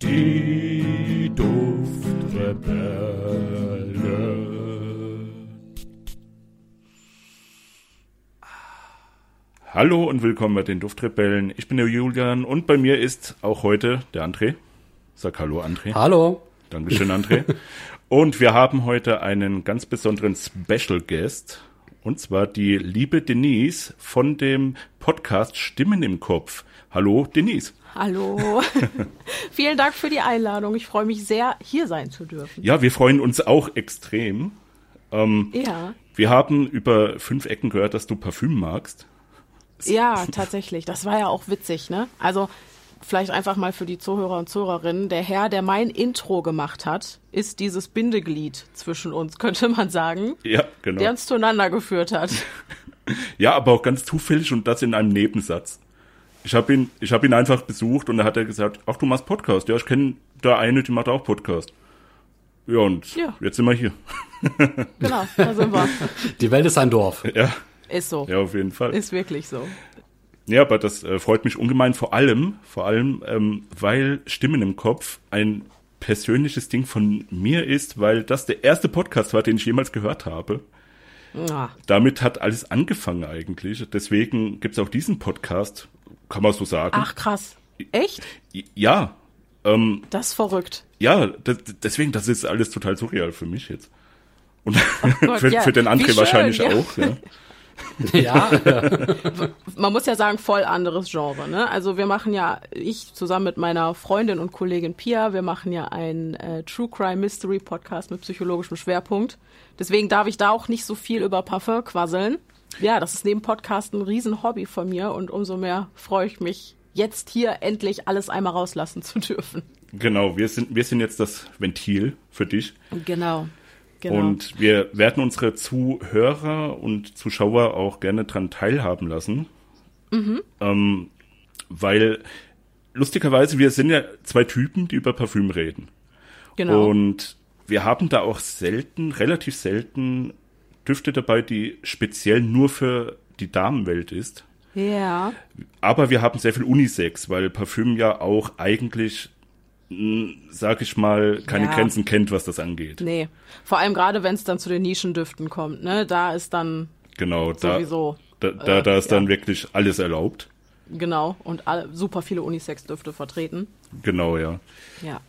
Die Duftrebelle. Hallo und willkommen bei den Duftrebellen. Ich bin der Julian und bei mir ist auch heute der André. Sag Hallo, André. Hallo. Dankeschön, André. und wir haben heute einen ganz besonderen Special Guest. Und zwar die liebe Denise von dem Podcast Stimmen im Kopf. Hallo, Denise. Hallo. Vielen Dank für die Einladung. Ich freue mich sehr, hier sein zu dürfen. Ja, wir freuen uns auch extrem. Ähm, Ja. Wir haben über fünf Ecken gehört, dass du Parfüm magst. Ja, tatsächlich. Das war ja auch witzig, ne? Also, vielleicht einfach mal für die Zuhörer und Zuhörerinnen. Der Herr, der mein Intro gemacht hat, ist dieses Bindeglied zwischen uns, könnte man sagen, Ja, genau. der uns zueinander geführt hat. Ja, aber auch ganz zufällig und das in einem Nebensatz. Ich habe ihn, ich habe ihn einfach besucht und da hat er gesagt, ach, du machst Podcast. Ja, ich kenne da eine, die macht auch Podcast. Ja, und Ja. jetzt sind wir hier. Genau, da sind wir. Die Welt ist ein Dorf. Ja, Ist so. ja, auf jeden Fall. Ist wirklich so. Ja, aber das äh, freut mich ungemein, vor allem, vor allem, ähm, weil Stimmen im Kopf ein persönliches Ding von mir ist, weil das der erste Podcast war, den ich jemals gehört habe. Ah, Damit hat alles angefangen eigentlich. Deswegen gibt's auch diesen Podcast, kann man so sagen. Ach, krass. Echt? Ja, ähm, Das ist verrückt. ja, das, deswegen, das ist alles total surreal für mich jetzt. Und Gott, für, ja. für den André schön, wahrscheinlich ja. auch. Ja. Ja, man muss ja sagen, voll anderes Genre. Ne? Also wir machen ja, ich zusammen mit meiner Freundin und Kollegin Pia, wir machen ja einen äh, True Crime Mystery Podcast mit psychologischem Schwerpunkt. Deswegen darf ich da auch nicht so viel über Parfum quasseln. Ja, das ist neben Podcast ein Riesen-Hobby von mir und umso mehr freue ich mich, jetzt hier endlich alles einmal rauslassen zu dürfen. Genau, wir sind, wir sind jetzt das Ventil für dich. Genau. Genau. Und wir werden unsere Zuhörer und Zuschauer auch gerne dran teilhaben lassen. Mhm. Ähm, weil lustigerweise, wir sind ja zwei Typen, die über Parfüm reden. genau. Und wir haben da auch selten, relativ selten Düfte dabei, die speziell nur für die Damenwelt ist. ja. Aber wir haben sehr viel Unisex, weil Parfüm ja auch eigentlich, mh, sag ich mal, keine Ja. Grenzen kennt, was das angeht. Nee. Vor allem gerade, wenn es dann zu den Nischendüften kommt, ne? Da ist dann Genau, sowieso. da, da, äh, da ist dann ja. wirklich alles erlaubt. Genau, und alle, super viele Unisex-Düfte vertreten. Genau, ja. Ja.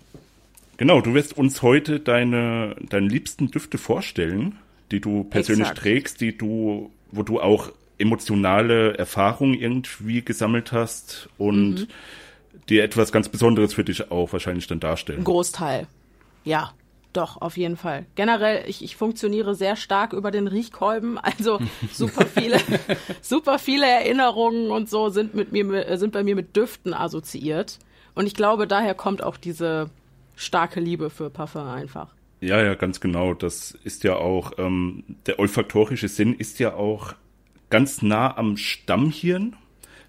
Genau, du wirst uns heute deine, deine liebsten Düfte vorstellen, die du persönlich Exakt. trägst, die du, wo du auch emotionale Erfahrungen irgendwie gesammelt hast und Mhm. die etwas ganz Besonderes für dich auch wahrscheinlich dann darstellen. Ein Großteil. Ja, doch, auf jeden Fall. Generell, ich, ich funktioniere sehr stark über den Riechkolben, also super viele, super viele Erinnerungen und so sind mit mir, sind bei mir mit Düften assoziiert. Und ich glaube, daher kommt auch diese starke Liebe für Parfum einfach. Ja, ja, ganz genau. Das ist ja auch, ähm, der olfaktorische Sinn ist ja auch ganz nah am Stammhirn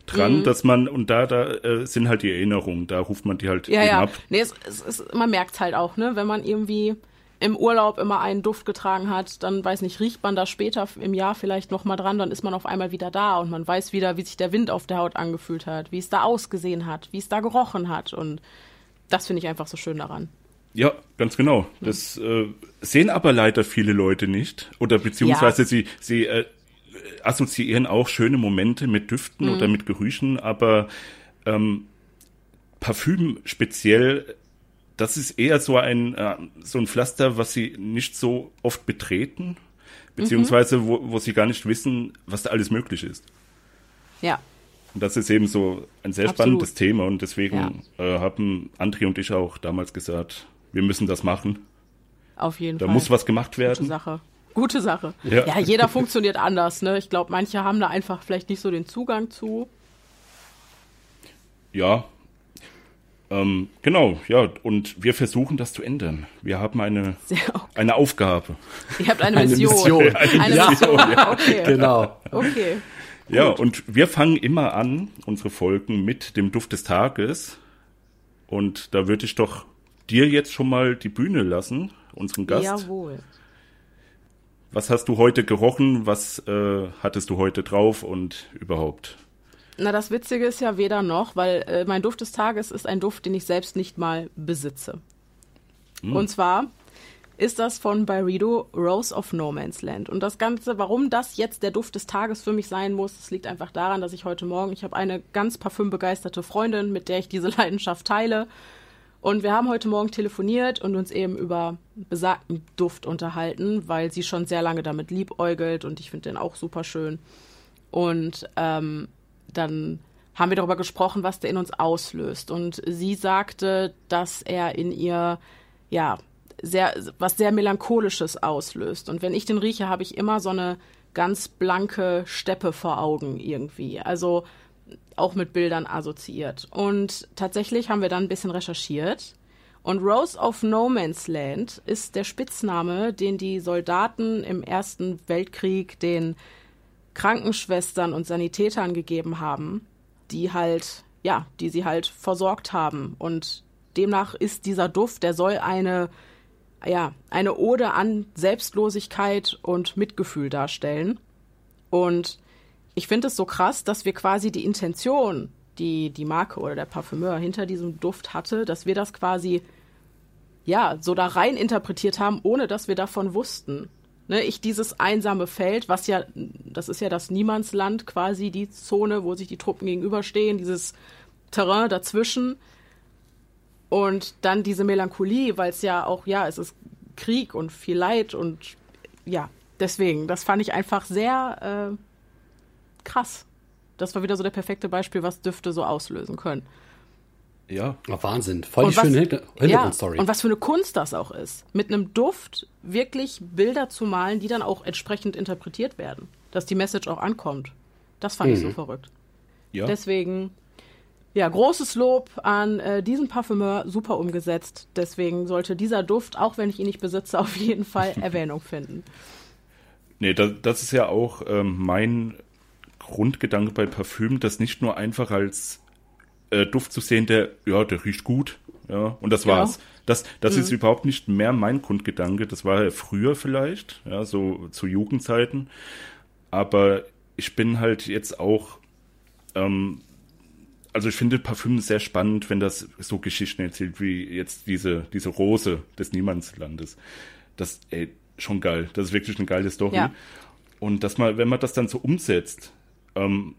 dran, Mhm. dass man, und da, da äh, sind halt die Erinnerungen, da ruft man die halt Ja, eben ja. ab. Nee, es, es, es, man merkt's halt auch, ne? Wenn man irgendwie im Urlaub immer einen Duft getragen hat, dann weiß nicht, riecht man da später im Jahr vielleicht noch mal dran, dann ist man auf einmal wieder da und man weiß wieder, wie sich der Wind auf der Haut angefühlt hat, wie es da ausgesehen hat, wie es da gerochen hat und das finde ich einfach so schön daran. Ja, ganz genau. Das äh, sehen aber leider viele Leute nicht. Oder beziehungsweise Ja. sie, sie äh, assoziieren auch schöne Momente mit Düften oder mit Gerüchen, aber ähm, Parfüm speziell, das ist eher so ein, äh, so ein Pflaster, was sie nicht so oft betreten, beziehungsweise wo, wo sie gar nicht wissen, was da alles möglich ist. Ja, Und das ist eben so ein sehr Absolut. spannendes Thema und deswegen äh, haben André und ich auch damals gesagt, wir müssen das machen. auf jeden Da Fall. muss was gemacht Gute werden. Sache. Gute Sache. Ja. Ja. jeder funktioniert anders, ne? Ich glaube, manche haben da einfach vielleicht nicht so den Zugang zu. Ja. Ähm, genau, ja. Und wir versuchen das zu ändern. Wir haben eine, Sehr okay. eine Aufgabe. Ihr habt eine Eine Mission. Mission. Eine Ja. Mission. Okay. genau. Okay. Ja, und wir fangen immer an, unsere Folgen mit dem Duft des Tages. Und da würde ich doch dir jetzt schon mal die Bühne lassen, unseren Gast. Jawohl. Was hast du heute gerochen? Was äh, hattest du heute drauf und überhaupt? Na, das Witzige ist ja weder noch, weil äh, mein Duft des Tages ist ein Duft, den ich selbst nicht mal besitze. Hm. Und zwar ist das von Byredo Rose of No Man's Land. Und das Ganze, warum das jetzt der Duft des Tages für mich sein muss, das liegt einfach daran, dass ich heute Morgen, ich habe eine ganz parfümbegeisterte Freundin, mit der ich diese Leidenschaft teile. Und wir haben heute Morgen telefoniert und uns eben über besagten Duft unterhalten, weil sie schon sehr lange damit liebäugelt und ich finde den auch super schön. Und ähm, dann haben wir darüber gesprochen, was der in uns auslöst. Und sie sagte, dass er in ihr, ja, sehr, was sehr Melancholisches auslöst. Und wenn ich den rieche, habe ich immer so eine ganz blanke Steppe vor Augen irgendwie. Also auch mit Bildern assoziiert. Und tatsächlich haben wir dann ein bisschen recherchiert. Und Rose of No Man's Land ist der Spitzname, den die Soldaten im Ersten Weltkrieg den Krankenschwestern und Sanitätern gegeben haben, die halt, ja, die sie halt versorgt haben. Und demnach ist dieser Duft, der soll eine, ja, eine Ode an Selbstlosigkeit und Mitgefühl darstellen. Und ich finde es so krass, dass wir quasi die Intention, die die Marke oder der Parfümeur hinter diesem Duft hatte, dass wir das quasi ja so da rein interpretiert haben, ohne dass wir davon wussten. Ne, ich dieses einsame Feld, was ja, das ist ja das Niemandsland quasi, die Zone, wo sich die Truppen gegenüberstehen, dieses Terrain dazwischen. Und dann diese Melancholie, weil es ja auch, ja, es ist Krieg und viel Leid und ja, deswegen, das fand ich einfach sehr äh, krass. Das war wieder so der perfekte Beispiel, was Düfte so auslösen können. Ja. Oh, Wahnsinn. Voll Und die was- schöne Hinter Hintergrundstory. Ja, und was für eine Kunst das auch ist. Mit einem Duft wirklich Bilder zu malen, die dann auch entsprechend interpretiert werden. Dass die Message auch ankommt. Das fand Mhm. ich so verrückt. Ja. Deswegen, ja, großes Lob an äh, diesen Parfümeur, super umgesetzt. Deswegen sollte dieser Duft, auch wenn ich ihn nicht besitze, auf jeden Fall Erwähnung finden. Nee, das, das ist ja auch ähm, mein Grundgedanke bei Parfüm, das nicht nur einfach als äh, Duft zu sehen, der, ja, der riecht gut, ja, und das Ja. war's. Das, das ist überhaupt nicht mehr mein Grundgedanke, das war ja früher vielleicht, ja, so zu Jugendzeiten, aber ich bin halt jetzt auch, ähm, also ich finde Parfüm sehr spannend, wenn das so Geschichten erzählt, wie jetzt diese, diese Rose des Niemandslandes. Das, ey, schon geil. Das ist wirklich eine geile Story. Ja. Und dass man, wenn man das dann so umsetzt, ähm,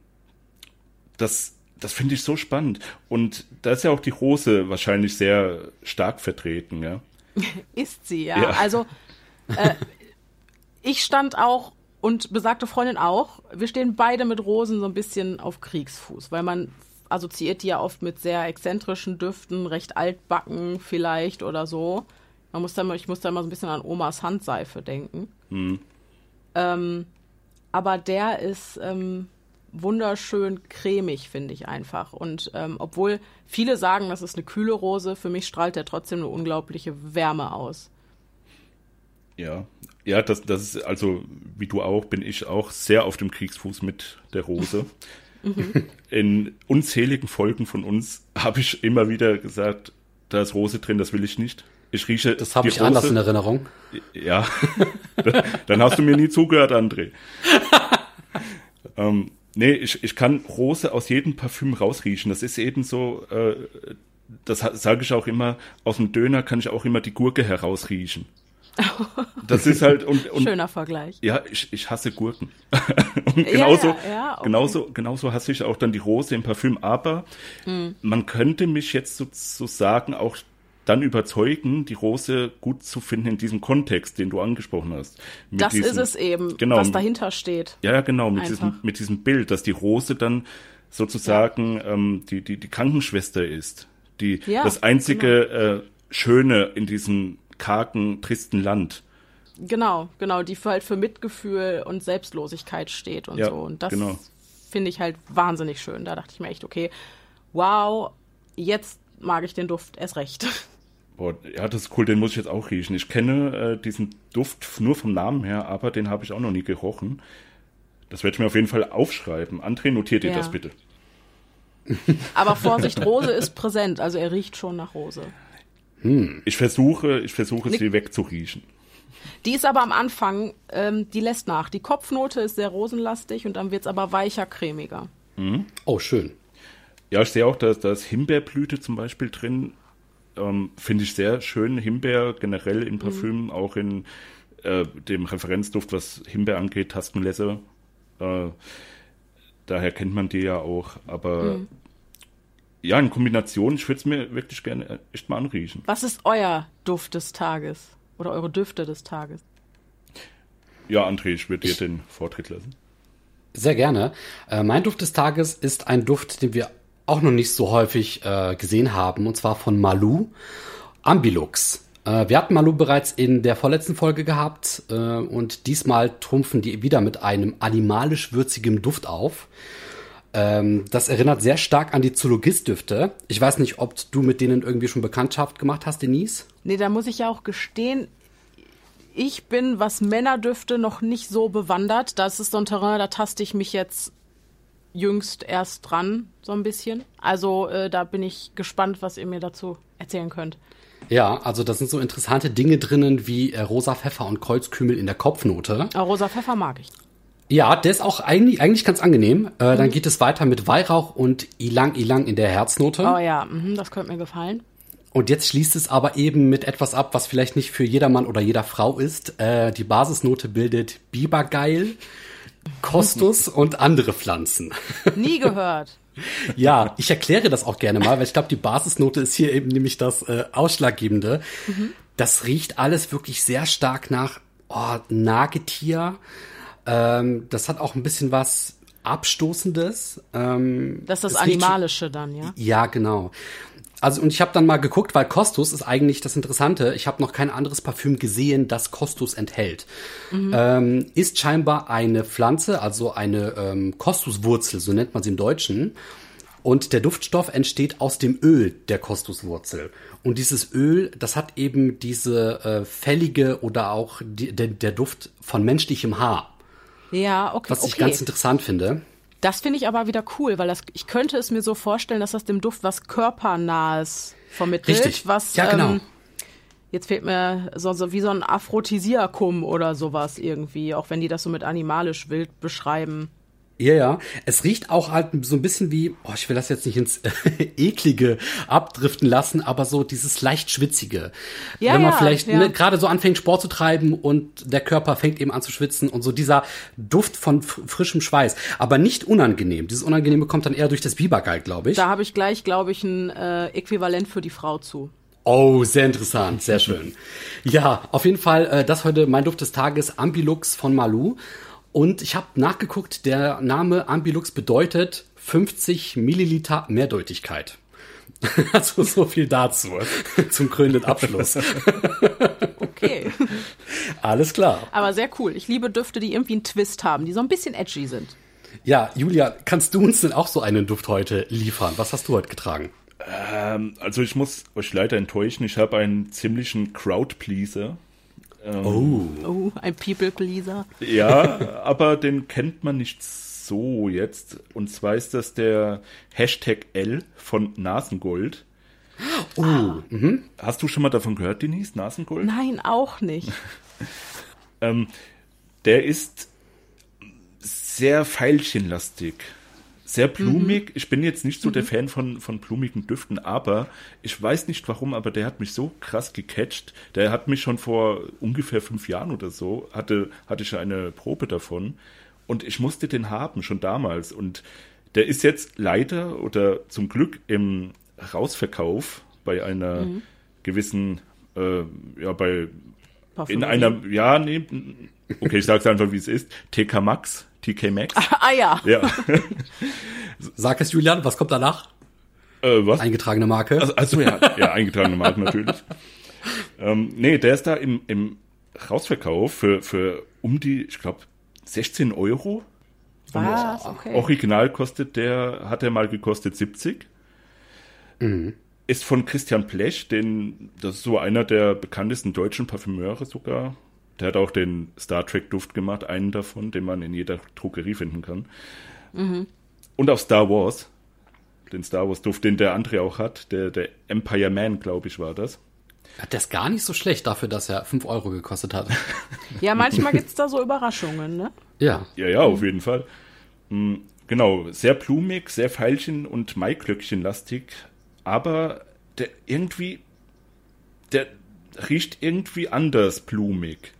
das, das finde ich so spannend. Und da ist ja auch die Rose wahrscheinlich sehr stark vertreten, ja. Ist sie, ja. Ja. Also, äh, ich stand auch und besagte Freundin auch. Wir stehen beide mit Rosen so ein bisschen auf Kriegsfuß, weil man assoziiert die ja oft mit sehr exzentrischen Düften, recht altbacken vielleicht oder so. Man muss da, mal- ich muss da immer so ein bisschen an Omas Handseife denken. Ähm, aber der ist ähm, wunderschön cremig, finde ich einfach. Und ähm, obwohl viele sagen, das ist eine kühle Rose, für mich strahlt der trotzdem eine unglaubliche Wärme aus. Ja, ja, das, das ist also, wie du auch, bin ich auch sehr auf dem Kriegsfuß mit der Rose. In unzähligen Folgen von uns habe ich immer wieder gesagt, da ist Rose drin, das will ich nicht. Ich rieche das habe ich anders Rose- in Erinnerung. Ja, dann hast du mir nie zugehört, André. ähm, nee, ich, ich kann Rose aus jedem Parfüm rausriechen. Das ist eben so, äh, das sage ich auch immer, aus dem Döner kann ich auch immer die Gurke herausriechen. Das ist halt, und, und Schöner Vergleich. ja, ich, ich hasse Gurken. und genauso, ja, ja, okay. genauso, genauso hasse ich auch dann die Rose im Parfüm. Aber Mhm. man könnte mich jetzt sozusagen auch dann überzeugen, die Rose gut zu finden in diesem Kontext, den du angesprochen hast. Mit Das diesem- ist es eben, genau, was dahinter steht. Ja, ja, genau, mit Einfach. diesem, mit diesem Bild, dass die Rose dann sozusagen ähm, die, die, die Krankenschwester ist, die Ja, genau. das einzige äh, Schöne in diesem kargen, tristen Land. Genau, genau, die für halt für Mitgefühl und Selbstlosigkeit steht und Ja, so. Und das genau. finde ich halt wahnsinnig schön. Da dachte ich mir echt, okay, wow, jetzt mag ich den Duft erst recht. Boah, ja, das ist cool, den muss ich jetzt auch riechen. Ich kenne äh, diesen Duft nur vom Namen her, aber den habe ich auch noch nie gerochen. Das werde ich mir auf jeden Fall aufschreiben. André, notiert dir Ja. das bitte. Aber Vorsicht, Rose ist präsent, also er riecht schon nach Rose. Ich versuche, ich versuche Nick- sie wegzuriechen. Die ist aber am Anfang, ähm, die lässt nach. Die Kopfnote ist sehr rosenlastig und dann wird's aber weicher, cremiger. Mhm. Oh, schön. Ja, ich sehe auch, dass da ist Himbeerblüte zum Beispiel drin. Ähm, Finde ich sehr schön. Himbeer generell in Parfüm, mhm. auch in äh, dem Referenzduft, was Himbeer angeht, Taskenlässe. Äh, daher kennt man die ja auch. Aber mhm. ja, in Kombination, ich würde es mir wirklich gerne echt mal anriechen. Was ist euer Duft des Tages? Oder eure Düfte des Tages? Ja, André, ich würde dir den Vortritt lassen. Sehr gerne. Äh, mein Duft des Tages ist ein Duft, den wir auch noch nicht so häufig äh, gesehen haben, und zwar von Malou, Ambilux. Äh, wir hatten Malou bereits in der vorletzten Folge gehabt äh, und diesmal trumpfen die wieder mit einem animalisch würzigem Duft auf. Ähm, das erinnert sehr stark an die Zoologist-Düfte. Ich weiß nicht, ob du mit denen irgendwie schon Bekanntschaft gemacht hast, Denise? Nee, da muss ich ja auch gestehen, ich bin, was Männerdüfte noch nicht so bewandert. Das ist so ein Terrain, da taste ich mich jetzt jüngst erst dran, so ein bisschen. Also äh, da bin ich gespannt, was ihr mir dazu erzählen könnt. Ja, also da sind so interessante Dinge drinnen wie äh, rosa Pfeffer und Kreuzkümmel in der Kopfnote. Aber rosa Pfeffer mag ich. Ja, der ist auch eigentlich, eigentlich ganz angenehm. Äh, mhm. Dann geht es weiter mit Weihrauch und Ilang Ilang in der Herznote. Oh ja, mhm, das könnte mir gefallen. Und jetzt schließt es aber eben mit etwas ab, was vielleicht nicht für jedermann oder jeder Frau ist. Äh, die Basisnote bildet Bibergeil, Kostus und andere Pflanzen. Nie gehört. ja, ich erkläre das auch gerne mal, weil ich glaube, die Basisnote ist hier eben nämlich das äh, Ausschlaggebende. Mhm. Das riecht alles wirklich sehr stark nach oh, Nagetier. Ähm, das hat auch ein bisschen was Abstoßendes. Ähm, das ist das Animalische dann, ja? Ja, genau. Also und ich habe dann mal geguckt, weil Kostus ist eigentlich das Interessante. Ich habe noch kein anderes Parfüm gesehen, das Kostus enthält. Mhm. Ähm, ist scheinbar eine Pflanze, also eine ähm, Kostuswurzel, so nennt man sie im Deutschen. Und der Duftstoff entsteht aus dem Öl der Kostuswurzel. Und dieses Öl, das hat eben diese äh, fällige oder auch die, der, der Duft von menschlichem Haar. Ja, okay. Was ich okay. ganz interessant finde. Das finde ich aber wieder cool, weil das, ich könnte es mir so vorstellen, dass das dem Duft was körpernahes vermittelt. Richtig. Was, ja, genau. Ähm, jetzt fehlt mir so, so wie so ein Aphrodisiakum oder sowas irgendwie, auch wenn die das so mit animalisch wild beschreiben. Ja, ja. Es riecht auch halt so ein bisschen wie, oh, ich will das jetzt nicht ins eklige abdriften lassen, aber so dieses leicht schwitzige. Ja, Wenn man ja, vielleicht ja. ne, gerade so anfängt Sport zu treiben und der Körper fängt eben an zu schwitzen und so dieser Duft von frischem Schweiß, aber nicht unangenehm. Dieses Unangenehme kommt dann eher durch das Bibergeil, glaube ich. Da habe ich gleich, glaube ich, ein äh, Äquivalent für die Frau zu. Oh, sehr interessant, sehr schön. Ja, auf jeden Fall, äh, das heute mein Duft des Tages, Ambilux von Malou. Und ich habe nachgeguckt, der Name Ambilux bedeutet 50 Milliliter Mehrdeutigkeit. Also so viel dazu zum krönenden Abschluss. Okay. Alles klar. Aber sehr cool. Ich liebe Düfte, die irgendwie einen Twist haben, die so ein bisschen edgy sind. Ja, Julia, kannst du uns denn auch so einen Duft heute liefern? Was hast du heute getragen? Ähm, also ich muss euch leider enttäuschen, ich habe einen ziemlichen Crowd-Pleaser. Ähm, oh. oh, ein People Pleaser. Ja, aber den kennt man nicht so jetzt. Und zwar ist das der Hashtag L von Nasengold. Oh. Ah. Mhm. Hast du schon mal davon gehört, Denise? Nasengold? Nein, auch nicht. ähm, der ist sehr veilchenlastig sehr blumig. Mhm. Ich bin jetzt nicht so mhm. der Fan von, von blumigen Düften, aber ich weiß nicht warum, aber der hat mich so krass gecatcht. Der hat mich schon vor ungefähr fünf Jahren oder so, hatte, hatte ich eine Probe davon und ich musste den haben, schon damals. Und der ist jetzt leider oder zum Glück im Rausverkauf bei einer mhm. gewissen, äh, ja, bei in einer, ja, nee, okay, ich sag's einfach, wie es ist, TK Max TK Maxx. Ah, ja. ja. Sag es, Julian, was kommt danach? Äh, was? Eingetragene Marke. Also, also ja, ja, eingetragene Marke natürlich. ähm, nee, der ist da im, im Rausverkauf für, für um die, ich glaube, 16 Euro. Was? Okay. Original kostet der, hat er mal gekostet 70. Mhm. Ist von Christian Plech, den, das ist so einer der bekanntesten deutschen Parfümeure sogar. Der hat auch den Star Trek Duft gemacht, einen davon, den man in jeder Drogerie finden kann. Mhm. Und auch Star Wars, den Star Wars Duft, den der andere auch hat, der, der Empire Man, glaube ich, war das. Der ist gar nicht so schlecht dafür, dass er 5 Euro gekostet hat. Ja, manchmal gibt es da so Überraschungen, ne? Ja. Ja, ja, auf jeden Fall. Hm, Genau, sehr blumig, sehr Veilchen- und Maiglöckchen-lastig, aber der irgendwie, der riecht irgendwie anders blumig.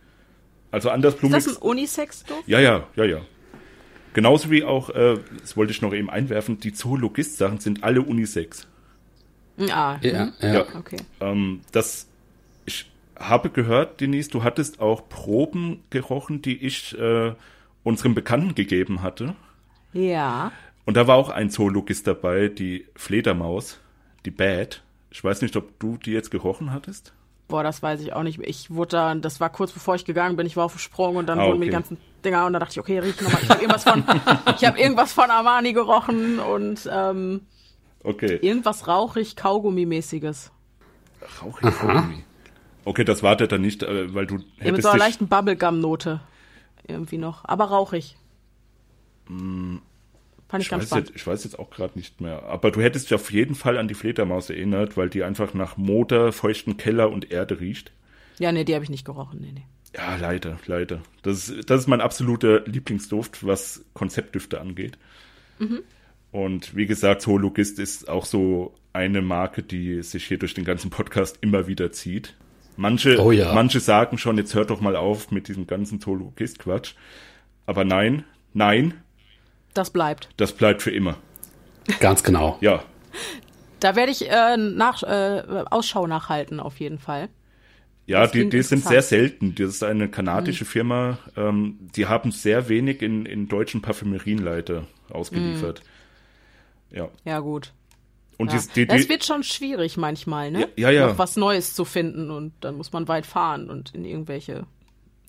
Also anders blumig. Ist das ein Unisex-Duft? Ja, ja, ja, ja. Genauso wie auch, äh, das wollte ich noch eben einwerfen, die Zoologist-Sachen sind alle Unisex. Ah, Ja, hm. ja. Ja. okay. Ähm, das, ich habe gehört, Denise, du hattest auch Proben gerochen, die ich äh, unserem Bekannten gegeben hatte. Ja. Und da war auch ein Zoologist dabei, die Fledermaus, die Bad. Ich weiß nicht, ob du die jetzt gerochen hattest. Boah, das weiß ich auch nicht. Ich wurde da, das war kurz bevor ich gegangen bin, ich war auf dem Sprung und dann Ah, wurden mir die ganzen Dinger und da dachte ich, okay, riech nochmal. Ich habe irgendwas von, ich habe irgendwas von Armani gerochen und ähm, Okay. irgendwas rauchig, Kaugummi-mäßiges. Rauchig Kaugummi. Okay, das war der dann nicht, äh, weil du Ja, mit hättest so einer leichten Bubblegum-Note. Irgendwie noch. Aber rauchig. Fand ich, ich ganz weiß, spannend. jetzt, ich weiß jetzt auch gerade nicht mehr. Aber du hättest dich auf jeden Fall an die Fledermaus erinnert, weil die einfach nach Motor, feuchten Keller und Erde riecht. Ja, nee, die habe ich nicht gerochen. Nee, nee. Ja, leider, leider. Das ist, das ist mein absoluter Lieblingsduft, was Konzeptdüfte angeht. Und wie gesagt, Zoologist ist auch so eine Marke, die sich hier durch den ganzen Podcast immer wieder zieht. Manche, Oh ja. manche sagen schon, jetzt hört doch mal auf mit diesem ganzen Zoologist-Quatsch. Aber nein, nein, Das bleibt. das bleibt für immer. Ganz genau. Ja, Da werde ich äh, nach, äh, Ausschau nachhalten, auf jeden Fall. Ja, Das die, die sind. Mhm. sehr selten. Das ist eine kanadische Firma. Ähm, die haben sehr wenig in, in deutschen Parfümerien leider ausgeliefert. Ja. Ja, gut. Und Mhm. Ja. die, die, es die, wird schon schwierig manchmal, ne? Ja, ja, ja. Noch was Neues zu finden und dann muss man weit fahren und in irgendwelche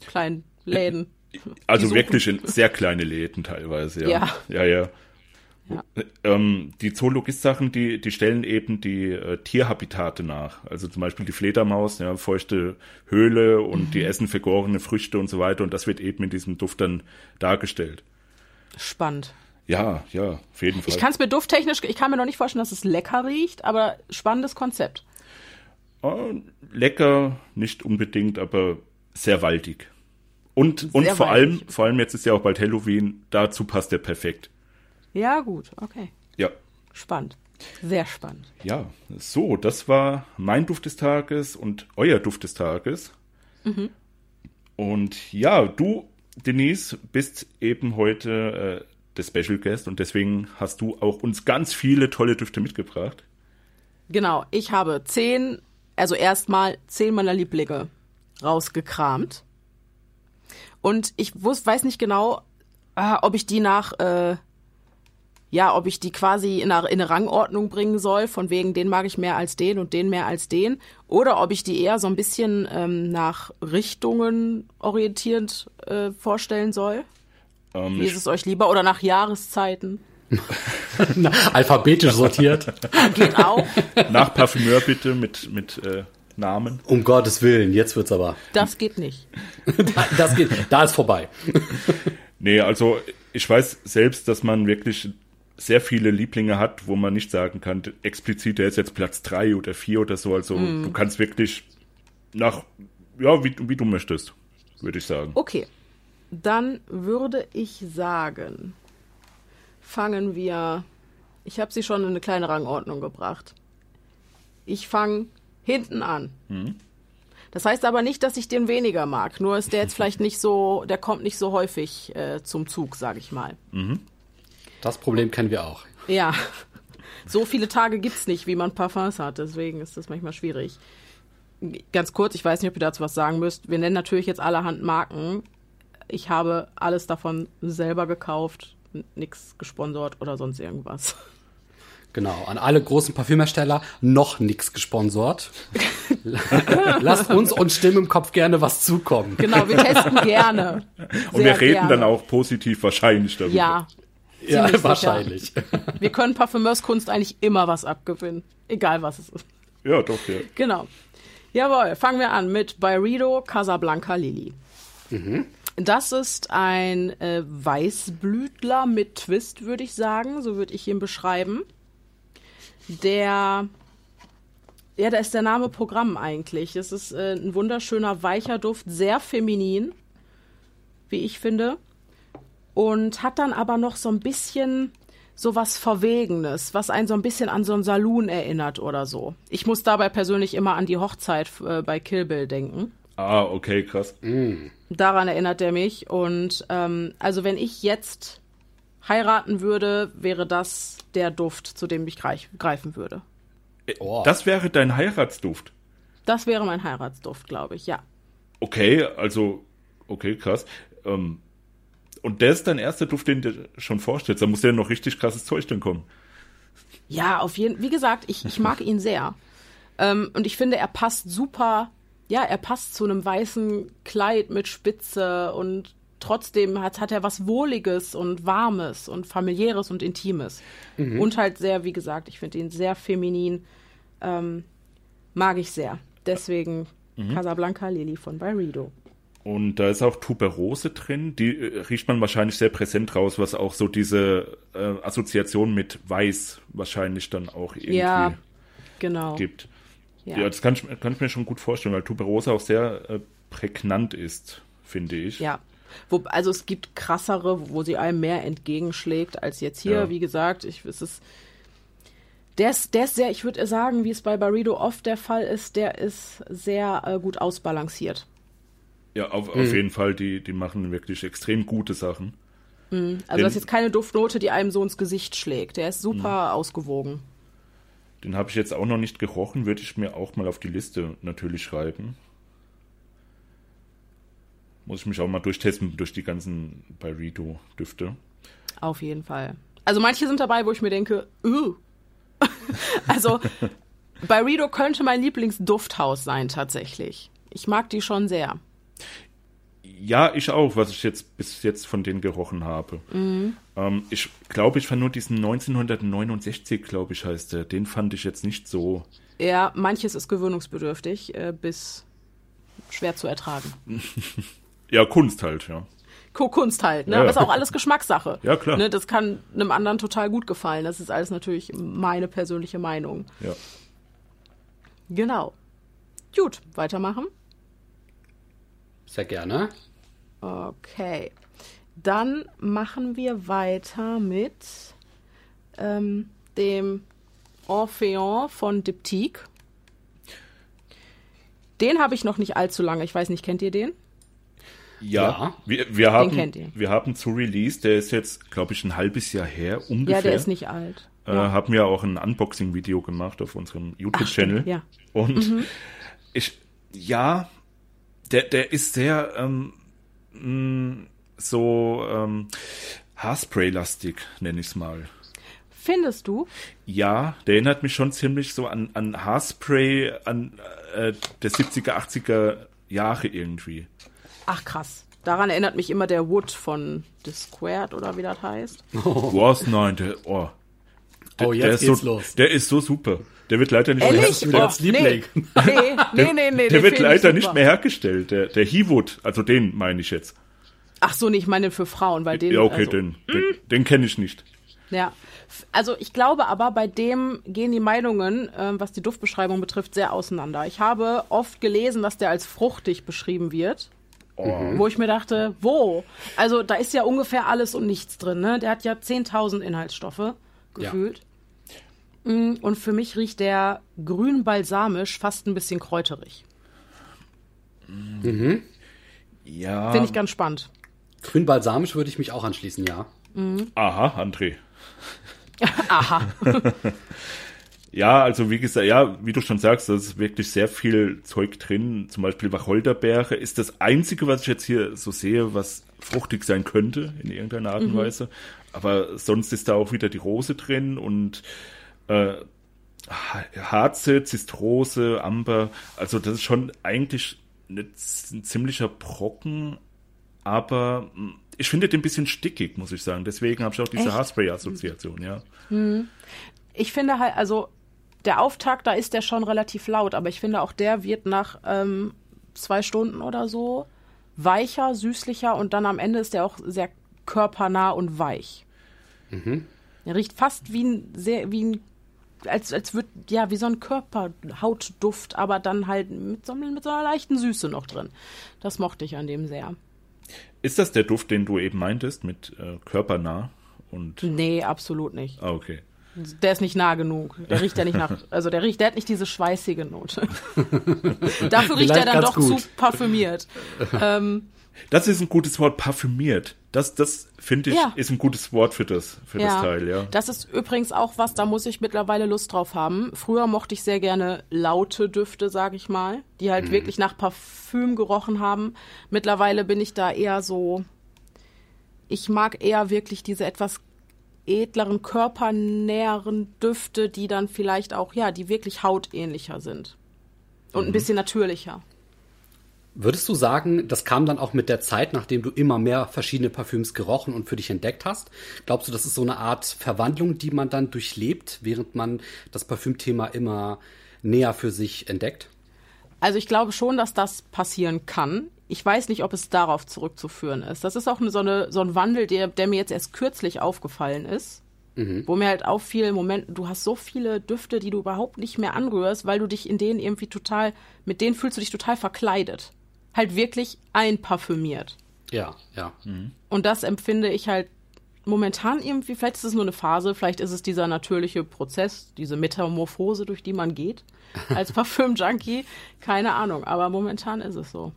kleinen Läden. also suchen. wirklich in sehr kleine Läden teilweise. Ja, Ja. ja. ja. Ja. Ähm, die Zoologist-Sachen, die, die stellen eben die äh, Tierhabitate nach. Also zum Beispiel die Fledermaus, ja, feuchte Höhle und Mhm. die essen vergorene Früchte und so weiter. Und das wird eben in diesem Duft dann dargestellt. Spannend. Ja, ja, auf jeden Fall. Ich kann es mir dufttechnisch, ich kann mir noch nicht vorstellen, dass es lecker riecht, aber spannendes Konzept. Oh, lecker, nicht unbedingt, aber sehr waldig. Und, und vor allem, vor allem jetzt ist ja auch bald Halloween, dazu passt der perfekt. Ja, gut, okay. Ja. Spannend. Sehr spannend. Ja, so, das war mein Duft des Tages und euer Duft des Tages. Und ja, du, Denise, bist eben heute äh, der Special Guest und deswegen hast du auch uns ganz viele tolle Düfte mitgebracht. Genau, ich habe zehn, also erstmal zehn meiner Lieblinge rausgekramt. Und ich wus, weiß nicht genau, ah, ob ich die nach, äh, ja, ob ich die quasi in eine, in eine Rangordnung bringen soll, von wegen, den mag ich mehr als den und den mehr als den. Oder ob ich die eher so ein bisschen ähm, nach Richtungen orientierend äh, vorstellen soll. Ähm, Wie ist es euch lieber? Oder nach Jahreszeiten? Alphabetisch sortiert. Geht auch. nach Parfümeur bitte mit, mit äh, Namen. Um Gottes Willen, jetzt wird's aber. Das geht nicht. Das geht, da ist vorbei. Nee, also ich weiß selbst, dass man wirklich sehr viele Lieblinge hat, wo man nicht sagen kann, explizit, der ist jetzt Platz drei oder vier oder so. Also du kannst wirklich nach, ja, wie, wie du möchtest, würde ich sagen. Okay, dann würde ich sagen, fangen wir. Ich habe sie schon in eine kleine Rangordnung gebracht. Ich fange hinten an. Das heißt aber nicht, dass ich den weniger mag. Nur ist der jetzt vielleicht nicht so, der kommt nicht so häufig äh, zum Zug, sage ich mal. Das Problem kennen wir auch. Ja, so viele Tage gibt's nicht, wie man Parfums hat. Deswegen ist das manchmal schwierig. Ganz kurz, ich weiß nicht, ob ihr dazu was sagen müsst. Wir nennen natürlich jetzt allerhand Marken. Ich habe alles davon selber gekauft, n- nix gesponsert oder sonst irgendwas. Genau, an alle großen Parfümhersteller noch nix gesponsert. Lasst uns und Stimmen im Kopf gerne was zukommen. Genau, wir testen gerne. Und wir reden gerne. dann auch positiv wahrscheinlich darüber. Ja, Ja, sicher. wahrscheinlich. wir können Parfümeurskunst eigentlich immer was abgewinnen. Egal was es ist. Ja, doch, ja. Genau. Jawohl, fangen wir an mit Byredo Casablanca Lily. Das ist ein äh, Weißblütler mit Twist, würde ich sagen. So würde ich ihn beschreiben. Der, ja, da ist der Name Programm eigentlich. Es ist äh, ein wunderschöner, weicher Duft, sehr feminin, wie ich finde. und hat dann aber noch so ein bisschen so was Verwegenes, was einen so ein bisschen an so einen Saloon erinnert oder so. Ich muss dabei persönlich immer an die Hochzeit äh, bei Kill Bill denken. Ah, okay, krass. Daran erinnert er mich. Und ähm, also wenn ich jetzt heiraten würde, wäre das der Duft, zu dem ich greif greifen würde. Oh. Das wäre dein Heiratsduft. Das wäre mein Heiratsduft, glaube ich, ja. Okay, also, okay, krass. Ähm, und der ist dein erster Duft, den du dir schon vorstellst. Da muss ja noch richtig krasses Zeug dann kommen. Ja, auf jeden Wie gesagt, ich, ich mag ihn sehr. Ähm, und ich finde, er passt super. Ja, er passt zu einem weißen Kleid mit Spitze und trotzdem hat, hat er was Wohliges und Warmes und familiäres und Intimes. Und halt sehr, wie gesagt, ich finde ihn sehr feminin. Ähm, mag ich sehr. Deswegen Casablanca Lily von Byredo. Und da ist auch Tuberose drin. Die äh, riecht man wahrscheinlich sehr präsent raus, was auch so diese äh, Assoziation mit Weiß wahrscheinlich dann auch irgendwie Ja, genau. gibt. Ja. Ja. das kann ich, kann ich mir schon gut vorstellen, weil Tuberose auch sehr äh, prägnant ist, finde ich. Ja. Wo, also es gibt krassere, wo sie einem mehr entgegenschlägt als jetzt hier. Ja. Wie gesagt, ich, es ist, der ist, der ist sehr, ich würde sagen, wie es bei Barredo oft der Fall ist, der ist sehr äh, gut ausbalanciert. Ja, auf, auf jeden Fall, die, die machen wirklich extrem gute Sachen. Also Den- das ist jetzt keine Duftnote, die einem so ins Gesicht schlägt. Der ist super ausgewogen. Den habe ich jetzt auch noch nicht gerochen, würde ich mir auch mal auf die Liste natürlich schreiben. Muss ich mich auch mal durchtesten durch die ganzen Byredo-Düfte. Auf jeden Fall. Also manche sind dabei, wo ich mir denke, uh. also Byredo könnte mein Lieblingsdufthaus sein tatsächlich. Ich mag die schon sehr. Ja, ich auch, was ich jetzt bis jetzt von denen gerochen habe. Ähm, ich glaube, ich fand nur diesen 1969, glaube ich, heißt der. Den fand ich jetzt nicht so. Ja, manches ist gewöhnungsbedürftig, äh, bis schwer zu ertragen. Ja, Kunst halt, ja. Kunst halt, ne? Ja. Aber ist auch alles Geschmackssache. Ja, klar. Ne? Das kann einem anderen total gut gefallen. Das ist alles natürlich meine persönliche Meinung. ja. Genau. Gut, weitermachen. Sehr gerne. Okay. Dann machen wir weiter mit ähm, dem Orpheon von Diptyque. Den habe ich noch nicht allzu lange. Ich weiß nicht, kennt ihr den? Ja, Ja. Wir, wir, haben, wir haben zu Release, der ist jetzt, glaube ich, ein halbes Jahr her, ungefähr. Ja, der ist nicht alt. Äh, haben wir auch ein Unboxing-Video gemacht auf unserem YouTube-Channel. ja. Und ich, ja, der, der ist sehr ähm, mh, so ähm, Haarspray-lastig, nenne ich es mal. Findest du? Ja, der erinnert mich schon ziemlich so an, an Haarspray an äh, der 70er, 80er Jahre irgendwie. Ach krass. Daran erinnert mich immer der Wood von The Squared oder wie das heißt. Was? Nein, der, oh. Der, Oh, der jetzt ist geht's so, los. Der ist so super. Der wird leider nicht Ehrlich? mehr wieder Oh. Nee, nee, nee, nee. nee Der wird leider nicht mehr hergestellt. Der, der He-Wood, also den meine ich jetzt. Ach so, nee, ich meine für Frauen, weil den. ja, okay, also, den, den, den kenne ich nicht. Ja, also ich glaube aber, bei dem gehen die Meinungen, ähm, was die Duftbeschreibung betrifft, sehr auseinander. Ich habe oft gelesen, dass der als fruchtig beschrieben wird. Wo ich mir dachte, wo? Also da ist ja ungefähr alles und nichts drin. Ne? Der hat ja 10.000 Inhaltsstoffe gefühlt. Mm, Und für mich riecht der grün balsamisch, fast ein bisschen kräuterig. Ja. Finde ich ganz spannend. Grün balsamisch würde ich mich auch anschließen, ja. Aha, André. Aha. Ja, also wie gesagt, ja, wie du schon sagst, da ist wirklich sehr viel Zeug drin. Zum Beispiel Wacholderbeere ist das Einzige, was ich jetzt hier so sehe, was fruchtig sein könnte in irgendeiner Art und Weise. Aber sonst ist da auch wieder die Rose drin und äh, Ha- Harze, Zistrose, Amber. Also das ist schon eigentlich ein ziemlicher Brocken, aber mh, ich finde den ein bisschen stickig, muss ich sagen. Deswegen habe ich auch diese? Haarspray-Assoziation, ja. Ich finde halt, also der Auftakt, da ist der schon relativ laut, aber ich finde auch der wird nach ähm, zwei Stunden oder so weicher, süßlicher und dann am Ende ist der auch sehr körpernah und weich. Er riecht fast wie ein sehr, wie ein, als, als wird, ja, wie so ein Körperhautduft, aber dann halt mit so, mit so einer leichten Süße noch drin. Das mochte ich an dem sehr. Ist das der Duft, den du eben meintest, mit äh, körpernah? Und Nee, absolut nicht. ah, okay. Der ist nicht nah genug. Der riecht ja nicht nach, also der riecht, der hat nicht diese schweißige Note. Dafür riecht er dann doch gut. zu parfümiert. ähm, Das ist ein gutes Wort, parfümiert. Das, das finde ich, Ja. ist ein gutes Wort für das, für das Teil, ja. Das ist übrigens auch was, da muss ich mittlerweile Lust drauf haben. Früher mochte ich sehr gerne laute Düfte, sag ich mal, die Mhm. halt wirklich nach Parfüm gerochen haben. Mittlerweile bin ich da eher so, ich mag eher wirklich diese etwas edleren, körpernäheren Düfte, die dann vielleicht auch, ja, die wirklich hautähnlicher sind. Und ein Mhm. bisschen natürlicher. Würdest du sagen, das kam dann auch mit der Zeit, nachdem du immer mehr verschiedene Parfüms gerochen und für dich entdeckt hast? Glaubst du, das ist so eine Art Verwandlung, die man dann durchlebt, während man das Parfümthema immer näher für sich entdeckt? Also ich glaube schon, dass das passieren kann. Ich weiß nicht, ob es darauf zurückzuführen ist. Das ist auch so, eine, so ein Wandel, der, der mir jetzt erst kürzlich aufgefallen ist. Wo mir halt auffiel, Moment, du hast so viele Düfte, die du überhaupt nicht mehr anrührst, weil du dich in denen irgendwie total, mit denen fühlst du dich total verkleidet. Halt wirklich einparfümiert. Ja, ja. Und das empfinde ich halt momentan irgendwie, vielleicht ist es nur eine Phase, vielleicht ist es dieser natürliche Prozess, diese Metamorphose, durch die man geht, als Parfüm-Junkie, keine Ahnung, aber momentan ist es so.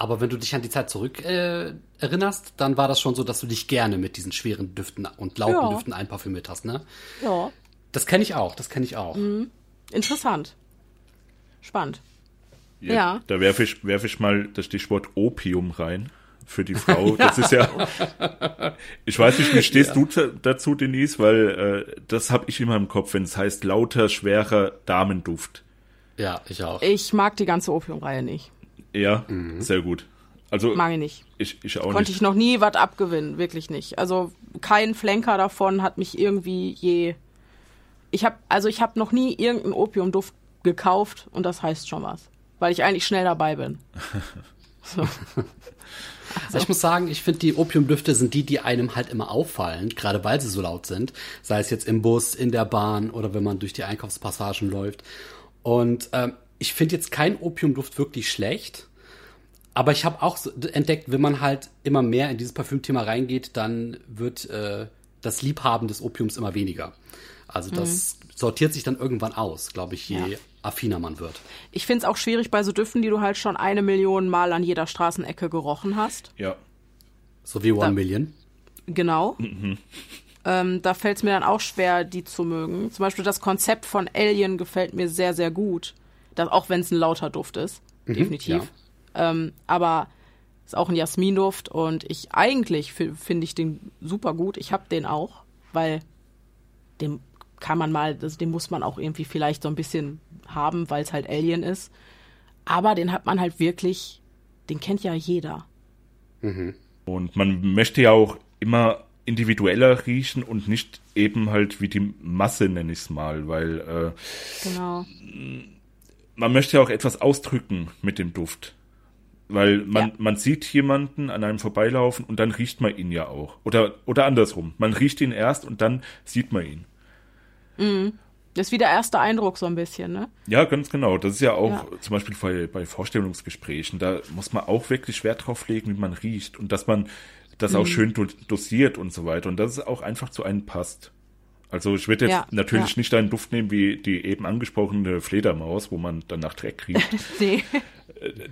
Aber wenn du dich an die Zeit zurück äh, erinnerst, dann war das schon so, dass du dich gerne mit diesen schweren Düften und lauten Ja. Düften einparfümiert hast, ne? Ja, Das kenne ich auch, das kenne ich auch. interessant. Spannend. Ja. Da werfe ich, werfe ich mal das Stichwort Opium rein für die Frau. Das ist ja. Ich weiß nicht, wie stehst du da- dazu, Denise? Weil äh, das habe ich immer im Kopf, wenn es heißt lauter, schwerer Damenduft. Ja, ich auch. Ich mag die ganze Opiumreihe nicht. Ja, sehr gut. Also Mag ich nicht. ich, ich auch Konnte nicht. ich noch nie was abgewinnen, wirklich nicht. Also kein Flenker davon hat mich irgendwie je. Ich habe also ich habe noch nie irgendeinen Opiumduft gekauft und das heißt schon was, weil ich eigentlich schnell dabei bin. So. Also ich muss sagen, ich finde, die Opiumdüfte sind die, die einem halt immer auffallen, gerade weil sie so laut sind. Sei es jetzt im Bus, in der Bahn oder wenn man durch die Einkaufspassagen läuft. Und ähm, ich finde jetzt keinen Opiumduft wirklich schlecht. Aber ich habe auch entdeckt, wenn man halt immer mehr in dieses Parfümthema reingeht, dann wird äh, das Liebhaben des Opiums immer weniger. Also das sortiert sich dann irgendwann aus, glaube ich, je Ja. affiner man wird. Ich finde es auch schwierig bei so Düften, die du halt schon eine Million Mal an jeder Straßenecke gerochen hast. Ja. So wie One Da- Million. Genau. Mhm. Ähm, da fällt es mir dann auch schwer, die zu mögen. Zum Beispiel das Konzept von Alien gefällt mir sehr, sehr gut. Das, auch wenn es ein lauter Duft ist. Definitiv. Ähm, aber ist auch ein Jasminduft und ich eigentlich fi- finde ich den super gut. Ich habe den auch, weil den kann man mal, das, den muss man auch irgendwie vielleicht so ein bisschen haben, weil es halt Alien ist. Aber den hat man halt wirklich, den kennt ja jeder. Und man möchte ja auch immer individueller riechen und nicht eben halt wie die Masse, nenne ich es mal, weil äh, Genau. Man möchte ja auch etwas ausdrücken mit dem Duft. Weil man, Ja. man sieht jemanden an einem vorbeilaufen und dann riecht man ihn ja auch. Oder, oder andersrum. Man riecht ihn erst und dann sieht man ihn. Das ist wie der erste Eindruck so ein bisschen, ne? Ja, ganz genau. Das ist ja auch Ja. zum Beispiel bei, bei Vorstellungsgesprächen. Da muss man auch wirklich Wert drauf legen, wie man riecht und dass man das Mhm. auch schön do dosiert und so weiter. Und dass es auch einfach zu einem passt. Also ich würde jetzt Ja, natürlich ja. nicht einen Duft nehmen wie die eben angesprochene Fledermaus, wo man dann nach Dreck riecht. Nee.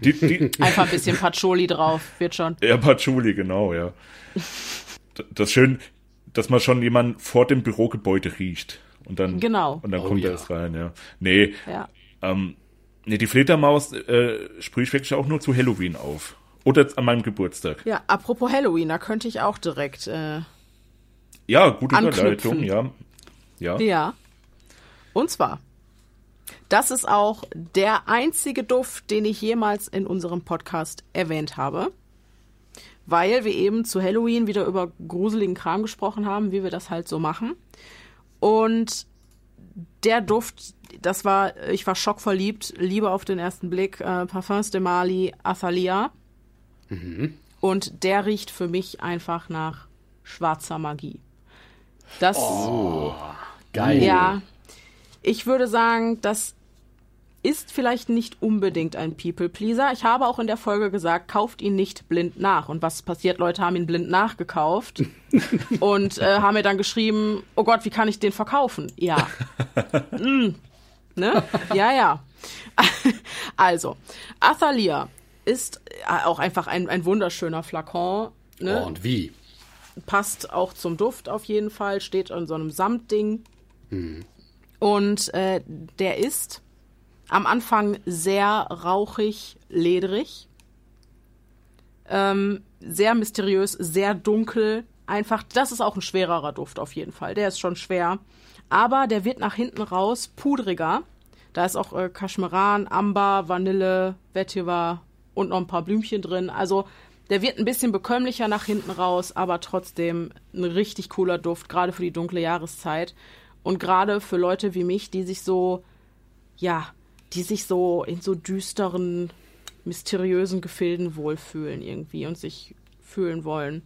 die, die, Einfach ein bisschen Patchouli drauf, wird schon. Ja, Patchouli, genau, ja. Das schön, dass man schon jemanden vor dem Bürogebäude riecht. Und dann, Genau. Und dann Oh kommt ja. er erst rein, ja. Nee, Ja. ähm, nee, die Fledermaus äh, sprühe ich wirklich auch nur zu Halloween auf. Oder an meinem Geburtstag. Ja, apropos Halloween, da könnte ich auch direkt, äh, Ja, gute Anknüpfen. Überleitung, ja. Ja. ja. Und zwar, das ist auch der einzige Duft, den ich jemals in unserem Podcast erwähnt habe. Weil wir eben zu Halloween wieder über gruseligen Kram gesprochen haben, wie wir das halt so machen. Und der Duft, das war, ich war schockverliebt, Liebe auf den ersten Blick, äh, Parfums de Mali, Athalia. Und der riecht für mich einfach nach schwarzer Magie. Das, Geil. ja, ich würde sagen, das ist vielleicht nicht unbedingt ein People-Pleaser. Ich habe auch in der Folge gesagt, kauft ihn nicht blind nach. Und was passiert? Leute haben ihn blind nachgekauft und äh, haben mir dann geschrieben, oh Gott, wie kann ich den verkaufen? Ja. mm. ne? Ja, ja. also, Athalia ist äh, auch einfach ein, ein wunderschöner Flakon. Ne? Oh, und wie? Passt auch zum Duft auf jeden Fall, steht in so einem Samtding. Hm. Und äh, der ist am Anfang sehr rauchig, ledrig, ähm, sehr mysteriös, sehr dunkel. Einfach, das ist auch ein schwererer Duft auf jeden Fall. Der ist schon schwer. Aber der wird nach hinten raus pudriger. Da ist auch äh, Kaschmeran, Amber, Vanille, Vetiver und noch ein paar Blümchen drin. Also der wird ein bisschen bekömmlicher nach hinten raus, aber trotzdem ein richtig cooler Duft, gerade für die dunkle Jahreszeit. Und gerade für Leute wie mich, die sich so, ja, die sich so in so düsteren, mysteriösen Gefilden wohlfühlen irgendwie und sich fühlen wollen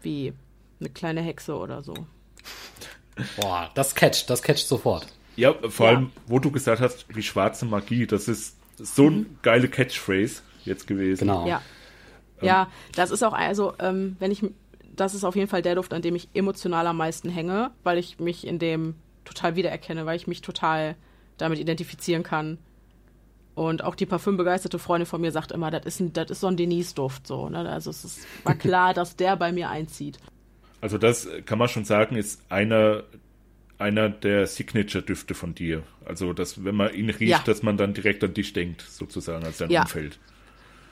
wie eine kleine Hexe oder so. Boah, das catcht, das catcht sofort. Ja, vor ja. allem, wo du gesagt hast, wie schwarze Magie, das ist so eine mhm. geile Catchphrase jetzt gewesen. Genau. Ja, ähm. ja das ist auch, also, ähm, wenn ich, das ist auf jeden Fall der Duft, an dem ich emotional am meisten hänge, weil ich mich in dem total wiedererkenne, weil ich mich total damit identifizieren kann. Und auch die parfümbegeisterte Freundin von mir sagt immer, das ist, ein, das ist so ein Denise-Duft. So, ne? Also es ist, war klar, dass der bei mir einzieht. Also das kann man schon sagen, ist einer, einer der Signature-Düfte von dir. Also dass, wenn man ihn riecht, ja. dass man dann direkt an dich denkt, sozusagen, als dein ja. Umfeld.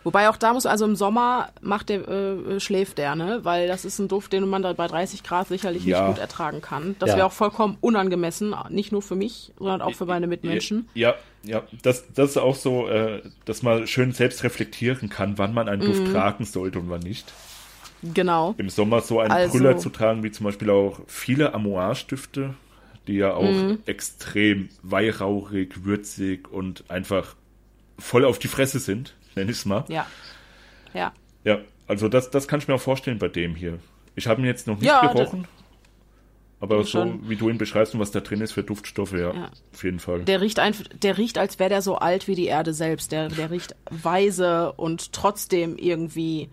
Wobei auch da muss, also im Sommer macht der, äh, schläft der, ne? Weil das ist ein Duft, den man da bei 30 Grad sicherlich ja. nicht gut ertragen kann. Das ja. wäre auch vollkommen unangemessen, nicht nur für mich, sondern auch für meine Mitmenschen. Ja, ja, das, das ist auch so, äh, dass man schön selbst reflektieren kann, wann man einen Duft mhm. tragen sollte und wann nicht. Genau. Im Sommer so einen also, Brüller zu tragen, wie zum Beispiel auch viele Amouage-Stifte, die ja auch mhm. extrem weihrauchig, würzig und einfach voll auf die Fresse sind nenne ich es mal. Ja. Ja. Ja, also das, das kann ich mir auch vorstellen bei dem hier. Ich habe ihn jetzt noch nicht ja, gerochen. Aber so schon. wie du ihn beschreibst und was da drin ist für Duftstoffe, ja, ja. auf jeden Fall. Der riecht einfach, der riecht, als wäre der so alt wie die Erde selbst. Der, der riecht weise und trotzdem irgendwie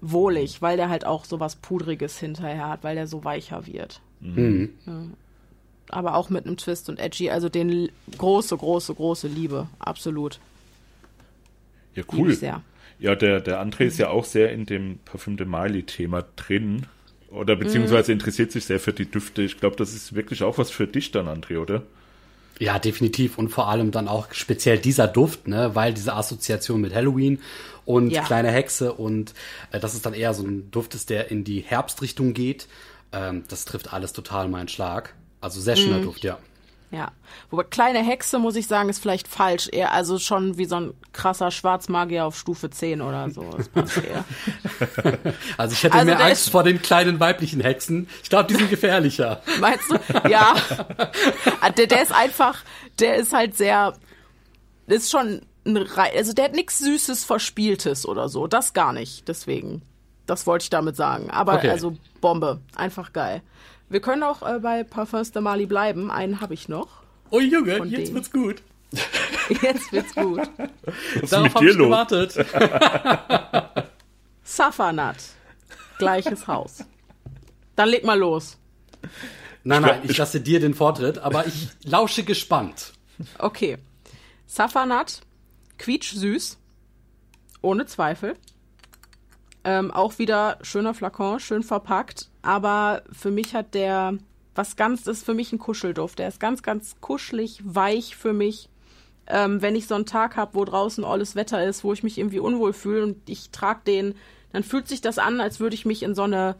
wohlig, weil der halt auch so was Pudriges hinterher hat, weil der so weicher wird. Mhm. Ja. Aber auch mit einem Twist und Edgy, also den große, große, große Liebe, absolut. Ja, cool. Ja, der, der André mhm. ist ja auch sehr in dem Parfüm de Mali-Thema drin. Oder beziehungsweise mhm. interessiert sich sehr für die Düfte. Ich glaube, das ist wirklich auch was für dich dann, André, oder? Ja, definitiv. Und vor allem dann auch speziell dieser Duft, ne, weil diese Assoziation mit Halloween und ja. kleine Hexe und äh, das ist dann eher so ein Duft ist, der in die Herbstrichtung geht. Ähm, das trifft alles total meinen Schlag. Also sehr schöner mhm. Duft, ja. Ja. Wobei kleine Hexe, muss ich sagen, ist vielleicht falsch. Eher also schon wie so ein krasser Schwarzmagier auf Stufe 10 oder so. also ich hätte also mehr Angst vor den kleinen weiblichen Hexen. Ich glaube, die sind gefährlicher. Meinst du? Ja. der, der ist einfach, der ist halt sehr, ist schon ein, also der hat nichts Süßes, Verspieltes oder so. Das gar nicht. Deswegen. Das wollte ich damit sagen. Aber okay. also Bombe. Einfach geil. Wir können auch äh, bei Parfums de Mali bleiben. Einen habe ich noch. Oh Junge, jetzt denen. wird's gut. jetzt wird's gut. Was Darauf habe ich los? gewartet. Safanat. Gleiches Haus. Dann leg mal los. Nein, nein, ich lasse dir den Vortritt, aber ich lausche gespannt. Okay. Safanat, quietschsüß, ohne Zweifel. Ähm, auch wieder schöner Flakon, schön verpackt. Aber für mich hat der was ganz, das ist für mich ein Kuschelduft. Der ist ganz, ganz kuschelig, weich für mich. Ähm, wenn ich so einen Tag habe, wo draußen alles Wetter ist, wo ich mich irgendwie unwohl fühle und ich trage den, dann fühlt sich das an, als würde ich mich in so eine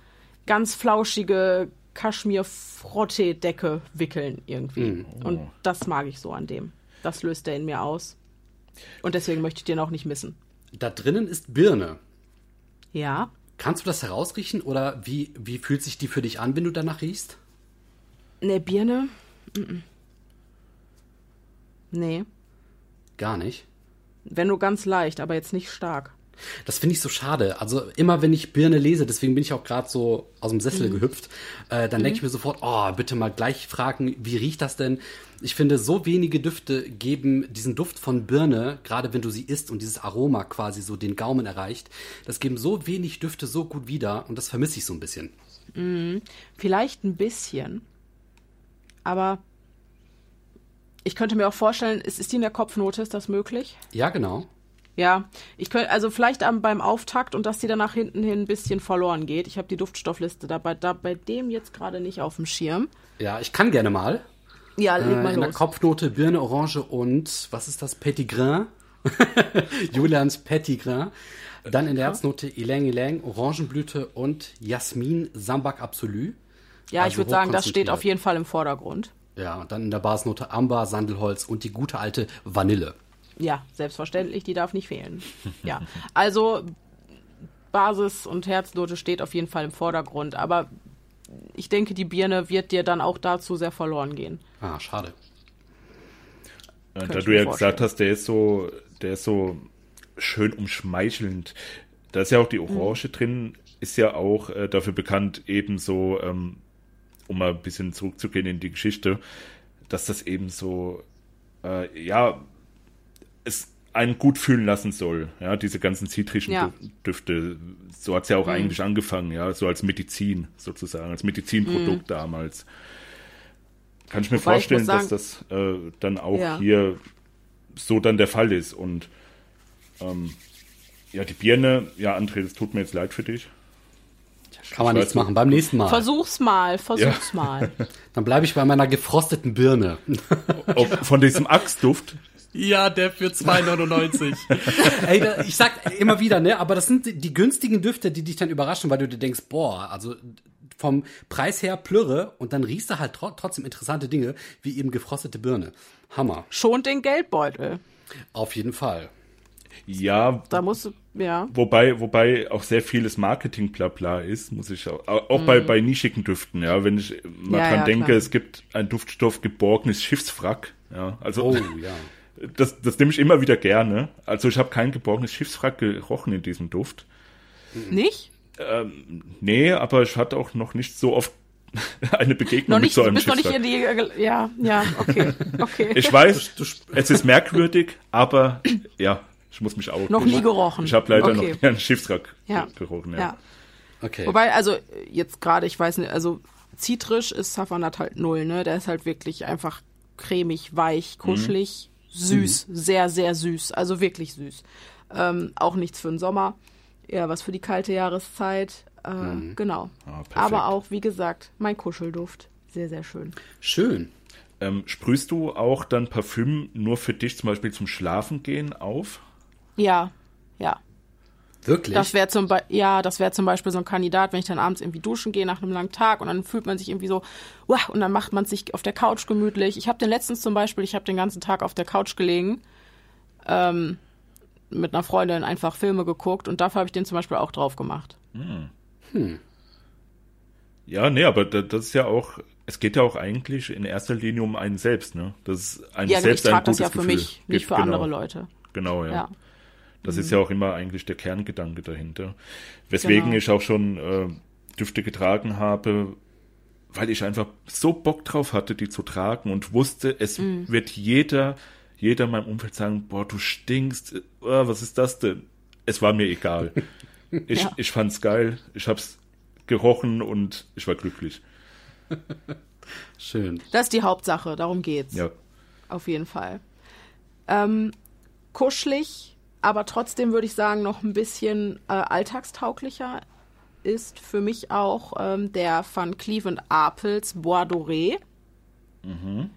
ganz flauschige Kaschmir-Frottee-Decke wickeln irgendwie. Mm. Und das mag ich so an dem. Das löst er in mir aus. Und deswegen möchte ich den auch nicht missen. Da drinnen ist Birne. Ja. Kannst du das herausriechen oder wie, wie fühlt sich die für dich an, wenn du danach riechst? Ne, Birne? Mm. Nee. Gar nicht? Wenn nur ganz leicht, aber jetzt nicht stark. Das finde ich so schade. Also immer wenn ich Birne lese, deswegen bin ich auch gerade so aus dem Sessel mhm. gehüpft, äh, dann mhm. denke ich mir sofort, oh, bitte mal gleich fragen, wie riecht das denn? Ich finde, so wenige Düfte geben diesen Duft von Birne, gerade wenn du sie isst und dieses Aroma quasi so den Gaumen erreicht, das geben so wenig Düfte so gut wieder und das vermisse ich so ein bisschen. Mhm. Vielleicht ein bisschen, aber ich könnte mir auch vorstellen, ist, ist die in der Kopfnote, ist das möglich? Ja, genau. Ja, ich könnte, also vielleicht am, beim Auftakt und dass die dann nach hinten hin ein bisschen verloren geht. Ich habe die Duftstoffliste dabei, da bei dem jetzt gerade nicht auf dem Schirm. Ja, ich kann gerne mal. Ja, leg mal äh, In los. der Kopfnote Birne, Orange und, was ist das, Petit Grain? Julians Petit Grain. Dann in der Herznote Ylang Ylang, Orangenblüte und Jasmin Sambak Absolu. Ja, also ich würde sagen, das steht auf jeden Fall im Vordergrund. Ja, und dann in der Basnote Amber, Sandelholz und die gute alte Vanille. Ja, selbstverständlich, die darf nicht fehlen. ja, also Basis und Herznote steht auf jeden Fall im Vordergrund, aber ich denke, die Birne wird dir dann auch dazu sehr verloren gehen. Ah, schade. Ja, da du ja gesagt hast, der ist so, der ist so schön umschmeichelnd. Da ist ja auch die Orange mhm. drin, ist ja auch äh, dafür bekannt, eben so, ähm, um mal ein bisschen zurückzugehen in die Geschichte, dass das eben so, äh, ja, es einen gut fühlen lassen soll. Ja, diese ganzen zitrischen ja. Düfte. So hat es ja auch mhm. eigentlich angefangen, ja, so als Medizin sozusagen, als Medizinprodukt mhm. damals. Kann ich mir Wobei vorstellen, ich sagen, dass das äh, dann auch ja. hier so dann der Fall ist. Und ähm, ja, die Birne, ja, André, das tut mir jetzt leid für dich. Kann man nichts machen. Beim nächsten Mal. Versuch's mal, versuch's ja. mal. Dann bleibe ich bei meiner gefrosteten Birne. von diesem Axtduft ja, der für 2,99. Ey, da, ich sag immer wieder, ne, aber das sind die günstigen Düfte, die dich dann überraschen, weil du dir denkst, boah, also vom Preis her plürre und dann riechst du halt tro trotzdem interessante Dinge, wie eben gefrostete Birne. Hammer. Schont den Geldbeutel. Auf jeden Fall. Ja. Da musst du, ja. Wobei, wobei auch sehr vieles Marketing blabla ist, muss ich auch, auch mm. bei, bei nischigen Düften, ja. Wenn ich mal ja, dran ja, denke, klar. es gibt ein Duftstoff geborgenes Schiffswrack, ja. Also. Oh, ja. Das, das nehme ich immer wieder gerne. Also ich habe kein geborgenes Schiffswrack gerochen in diesem Duft. Nicht? Ähm, nee, aber ich hatte auch noch nicht so oft eine Begegnung noch nicht, mit so einem bist Schiffswrack. Noch nicht in die, ja, ja, okay, okay. Ich weiß, es ist merkwürdig, aber ja, ich muss mich auch. Noch nie gerochen. Ich habe leider okay. noch nie einen Schiffswrack ja. gerochen. Ja. ja. Okay. Wobei, also jetzt gerade, ich weiß nicht, also zitrisch ist Safanat halt null, ne? Der ist halt wirklich einfach cremig, weich, kuschelig. Mhm süß, mhm. sehr, sehr süß, also wirklich süß. Ähm, auch nichts für den Sommer, eher was für die kalte Jahreszeit. Äh, mhm. Genau. Ah, Aber auch, wie gesagt, mein Kuschelduft. Sehr, sehr schön. Schön. Ähm, sprühst du auch dann Parfüm nur für dich zum Beispiel zum Schlafen gehen auf? Ja, ja. Wirklich? Das wäre zum, Be ja, das wäre zum Beispiel so ein Kandidat, wenn ich dann abends irgendwie duschen gehe nach einem langen Tag und dann fühlt man sich irgendwie so, wow, und dann macht man sich auf der Couch gemütlich. Ich habe den letztens zum Beispiel, ich habe den ganzen Tag auf der Couch gelegen, ähm, mit einer Freundin einfach Filme geguckt und dafür habe ich den zum Beispiel auch drauf gemacht. Hm. hm. Ja, nee, aber das ist ja auch, es geht ja auch eigentlich in erster Linie um einen selbst, ne? Das ist ein ja, selbst ich trage das ja für Gefühl mich, nicht für genau. andere Leute. Genau, ja. ja. Das mhm. ist ja auch immer eigentlich der Kerngedanke dahinter. Weswegen genau. ich auch schon äh, Düfte getragen habe, weil ich einfach so Bock drauf hatte, die zu tragen und wusste, es mhm. wird jeder, jeder in meinem Umfeld sagen, boah, du stinkst, oh, was ist das denn? Es war mir egal. Ich, ja. ich fand's geil, ich hab's gerochen und ich war glücklich. Schön. Das ist die Hauptsache, darum geht's. Ja. Auf jeden Fall. Ähm, kuschelig, aber trotzdem würde ich sagen, noch ein bisschen äh, alltagstauglicher ist für mich auch ähm, der von Cleveland Apels Bois Doré. Mhm.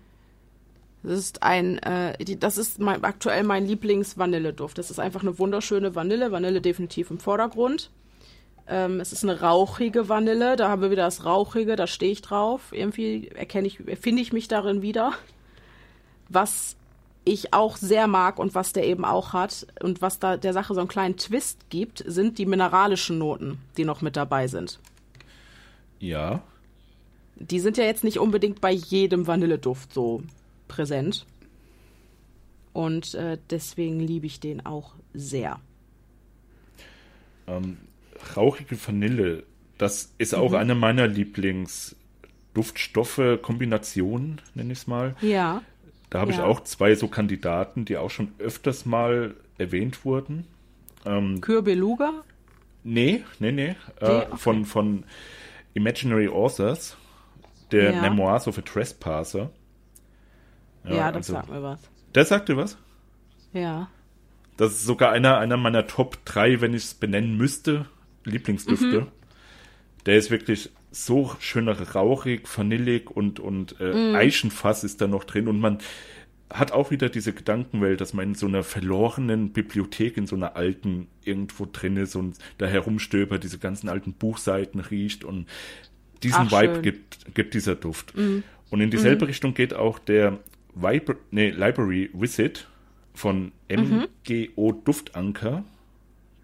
Das ist ein, äh, die, das ist mein, aktuell mein Lieblings-Vanilleduft. Das ist einfach eine wunderschöne Vanille. Vanille definitiv im Vordergrund. Ähm, es ist eine rauchige Vanille. Da haben wir wieder das Rauchige. Da stehe ich drauf. Irgendwie erkenne ich, finde ich mich darin wieder. Was ich auch sehr mag und was der eben auch hat und was da der Sache so einen kleinen Twist gibt, sind die mineralischen Noten, die noch mit dabei sind. Ja. Die sind ja jetzt nicht unbedingt bei jedem Vanilleduft so präsent. Und äh, deswegen liebe ich den auch sehr. Ähm, rauchige Vanille, das ist auch Mhm. eine meiner Lieblings-Duftstoffe-Kombinationen, nenne ich es mal. Ja. Da habe ich Ja. auch zwei so Kandidaten, die auch schon öfters mal erwähnt wurden. Kürbeluga? Nee, nee, nee. Äh, Nee, okay. von, von Imaginary Authors, der Ja. Memoirs of a Trespasser. Ja, das also- sagt mir was. Der sagte was? Ja. Das ist sogar einer, einer meiner Top 3, wenn ich es benennen müsste, Lieblingsdüfte. Mhm. Der ist wirklich so schön rauchig, vanillig und, und äh, Mhm. Eichenfass ist da noch drin. Und man hat auch wieder diese Gedankenwelt, dass man in so einer verlorenen Bibliothek, in so einer alten irgendwo drin ist und da herumstöbert, diese ganzen alten Buchseiten riecht und diesen Ach, Vibe schön. gibt, gibt dieser Duft. Und in dieselbe Richtung geht auch der Vibra nee, Library Visit von MGO Duftanker.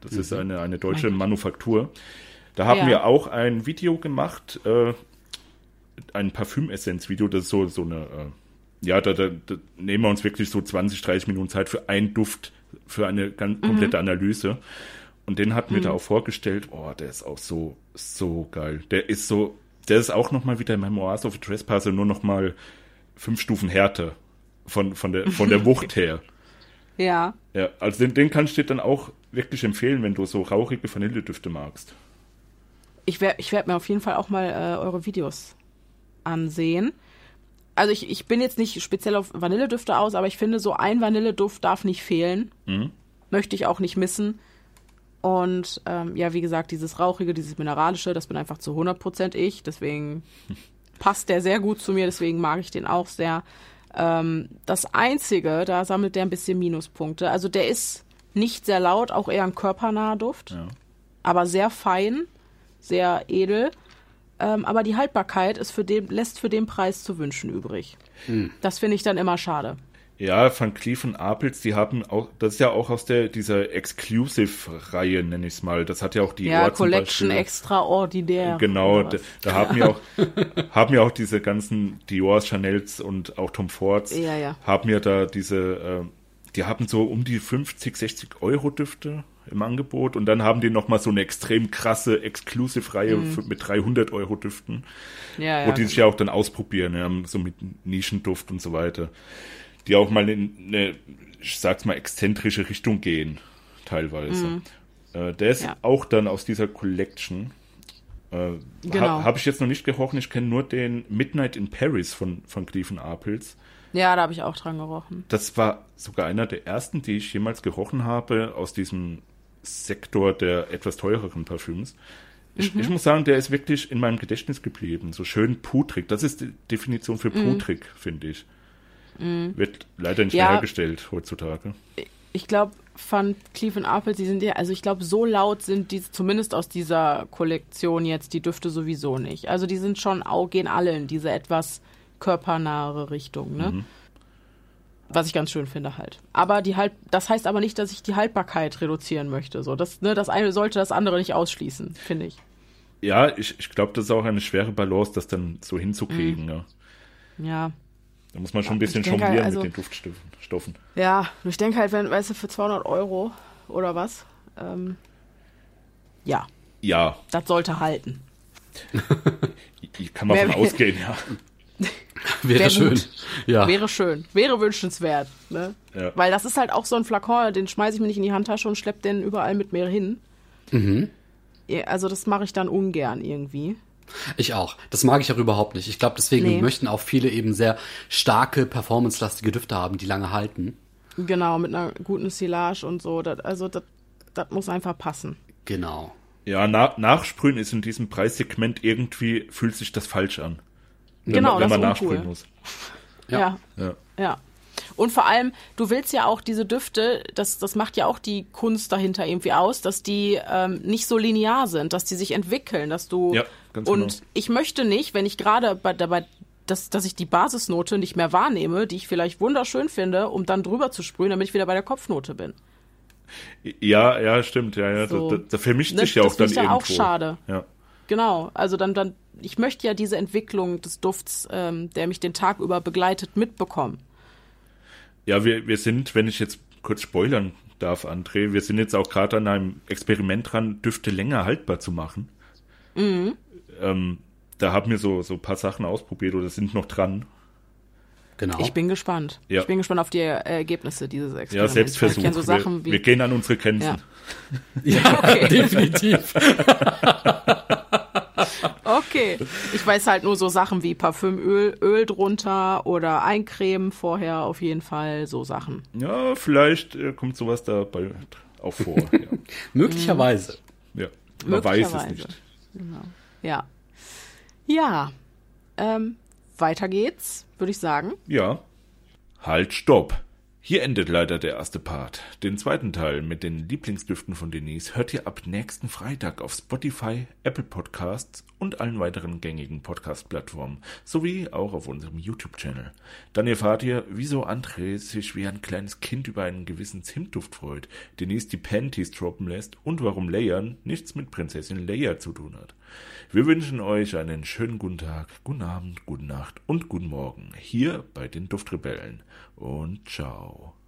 Das ist eine, eine deutsche Manufaktur. Da haben Ja. wir auch ein Video gemacht, äh, ein Parfümessenz-Video, das ist so, so eine, äh, ja, da, da, da nehmen wir uns wirklich so 20, 30 Minuten Zeit für einen Duft, für eine ganz komplette Analyse. Und den hatten wir da auch vorgestellt. Oh, der ist auch so, so geil. Der ist so, der ist auch nochmal wieder Memoirs of a Trespasser, nur nochmal fünf Stufen härter von, von der, von der Wucht her. Ja. Ja, also den, den kann ich dir dann auch wirklich empfehlen, wenn du so rauchige Vanilledüfte magst. Ich werde ich werd mir auf jeden Fall auch mal äh, eure Videos ansehen. Also ich, ich bin jetzt nicht speziell auf Vanilledüfte aus, aber ich finde, so ein Vanilleduft darf nicht fehlen. Möchte ich auch nicht missen. Und ähm, ja, wie gesagt, dieses Rauchige, dieses Mineralische, das bin einfach zu 100% ich. Deswegen passt der sehr gut zu mir, deswegen mag ich den auch sehr. Ähm, das Einzige, da sammelt der ein bisschen Minuspunkte. Also der ist nicht sehr laut, auch eher ein körpernaher Duft, Ja. aber sehr fein, sehr edel. Ähm, aber die Haltbarkeit ist für den, lässt für den Preis zu wünschen übrig. Das finde ich dann immer schade. Ja, Van Cleef und Apels, die haben auch, das ist ja auch aus der, dieser Exclusive-Reihe, nenne ich es mal. Das hat ja auch die Ja, Ohr Collection extraordinär. Genau, da, da haben wir auch, haben wir auch diese ganzen Diors, Chanels und auch Tom Fords, Ja, ja. haben ja da diese, äh, die haben so um die 50, 60 Euro Düfte im Angebot und dann haben die nochmal so eine extrem krasse Exclusive-Reihe für- mit 300 Euro Düften, Mhm. Ja, wo ja, die sich ja auch dann ausprobieren, ja, so mit Nischenduft und so weiter, die auch mal in eine, ich sag's mal, exzentrische Richtung gehen, teilweise. Äh, der ist. Ja. auch dann aus dieser Collection. Äh, Genau. ha, Habe ich jetzt noch nicht gerochen. Ich kenne nur den Midnight in Paris von, von Cleveland Apels. ja, da habe ich auch dran gerochen. Das war sogar einer der ersten, die ich jemals gerochen habe aus diesem Sektor der etwas teureren Parfüms. Ich, Mhm. ich muss sagen, der ist wirklich in meinem Gedächtnis geblieben. So schön putrig. Das ist die Definition für putrig, finde ich. Wird leider nicht Mhm. Ja. mehr hergestellt heutzutage. Ich glaube, von Cleveland Apple, die sind ja, also ich glaube, so laut sind die, zumindest aus dieser Kollektion jetzt, die Düfte sowieso nicht. Also die sind schon, gehen alle in diese etwas körpernahere Richtung, ne? Was ich ganz schön finde halt. Aber die halt, das heißt aber nicht, dass ich die Haltbarkeit reduzieren möchte. So, das, ne, das eine sollte das andere nicht ausschließen, finde ich. Ja, ich, ich glaube, das ist auch eine schwere Balance, das dann so hinzukriegen. Mhm. Ja. Ja. Da muss man schon ein bisschen jonglieren also- mit den Duftstoffen. Stoffen. Ja, ich denke halt, wenn, weißt du, für 200 Euro oder was, ähm, ja, Ja, das sollte halten. ich kann man Wer- von ausgehen, ja. Wäre Wär schön. Ja. Wäre schön, wäre wünschenswert. Ne? Ja. Weil das ist halt auch so ein Flakon, den schmeiße ich mir nicht in die Handtasche und schlepp den überall mit mir hin. Ja, Also das mache ich dann ungern irgendwie. Ich auch. Das mag ich auch überhaupt nicht. Ich glaube, deswegen Nee. möchten auch viele eben sehr starke, performancelastige Düfte haben, die lange halten. Genau, mit einer guten Silage und so. Das, also das, das muss einfach passen. Genau. Ja, na, Nachsprühen ist in diesem Preissegment irgendwie, fühlt sich das falsch an. Wenn Genau, man, wenn das man ist uncool. nachsprühen muss. Ja. Ja. Ja. ja. Und vor allem, du willst ja auch diese Düfte, das, das macht ja auch die Kunst dahinter irgendwie aus, dass die ähm, nicht so linear sind, dass die sich entwickeln, dass du Ja, ganz und genau. ich möchte nicht, wenn ich gerade bei dabei dass, dass ich die Basisnote nicht mehr wahrnehme, die ich vielleicht wunderschön finde, um dann drüber zu sprühen, damit ich wieder bei der Kopfnote bin. Ja, ja, stimmt. Ja, ja, So. da, da, da vermischt Ne, sich ja das auch dann finde ich dann irgendwo. auch schade. Ja. Genau, also dann, dann, ich möchte ja diese Entwicklung des Dufts, ähm, der mich den Tag über begleitet, mitbekommen. Ja, wir, wir sind, wenn ich jetzt kurz spoilern darf, André. Wir sind jetzt auch gerade an einem Experiment dran, Düfte länger haltbar zu machen. Mhm. Ähm, da haben wir so, so ein paar Sachen ausprobiert oder sind noch dran. Genau. Ich bin gespannt. Ja. Ich bin gespannt auf die Ergebnisse dieses Experiments. Ja, Selbstversuch. So wir, wir, gehen an unsere Grenzen. Ja, ja okay. definitiv. okay. Ich weiß halt nur so Sachen wie Parfümöl, Öl drunter oder Eincremen vorher auf jeden Fall, so Sachen. Ja, vielleicht äh, kommt sowas dabei auch vor. Ja. Möglicherweise. Ja, man weiß es nicht. Genau. Ja. Ja. Ähm, weiter geht's, würde ich sagen. Ja. Halt, stopp. Hier endet leider der erste Part. Den zweiten Teil mit den Lieblingsdüften von Denise hört ihr ab nächsten Freitag auf Spotify, Apple Podcasts und allen weiteren gängigen Podcast-Plattformen sowie auch auf unserem YouTube-Channel. Dann erfahrt ihr, wieso André sich wie ein kleines Kind über einen gewissen Zimtduft freut, Denise die Panties droppen lässt und warum Leia nichts mit Prinzessin Leia zu tun hat. Wir wünschen euch einen schönen guten Tag, guten Abend, gute Nacht und guten Morgen hier bei den Duftrebellen und ciao.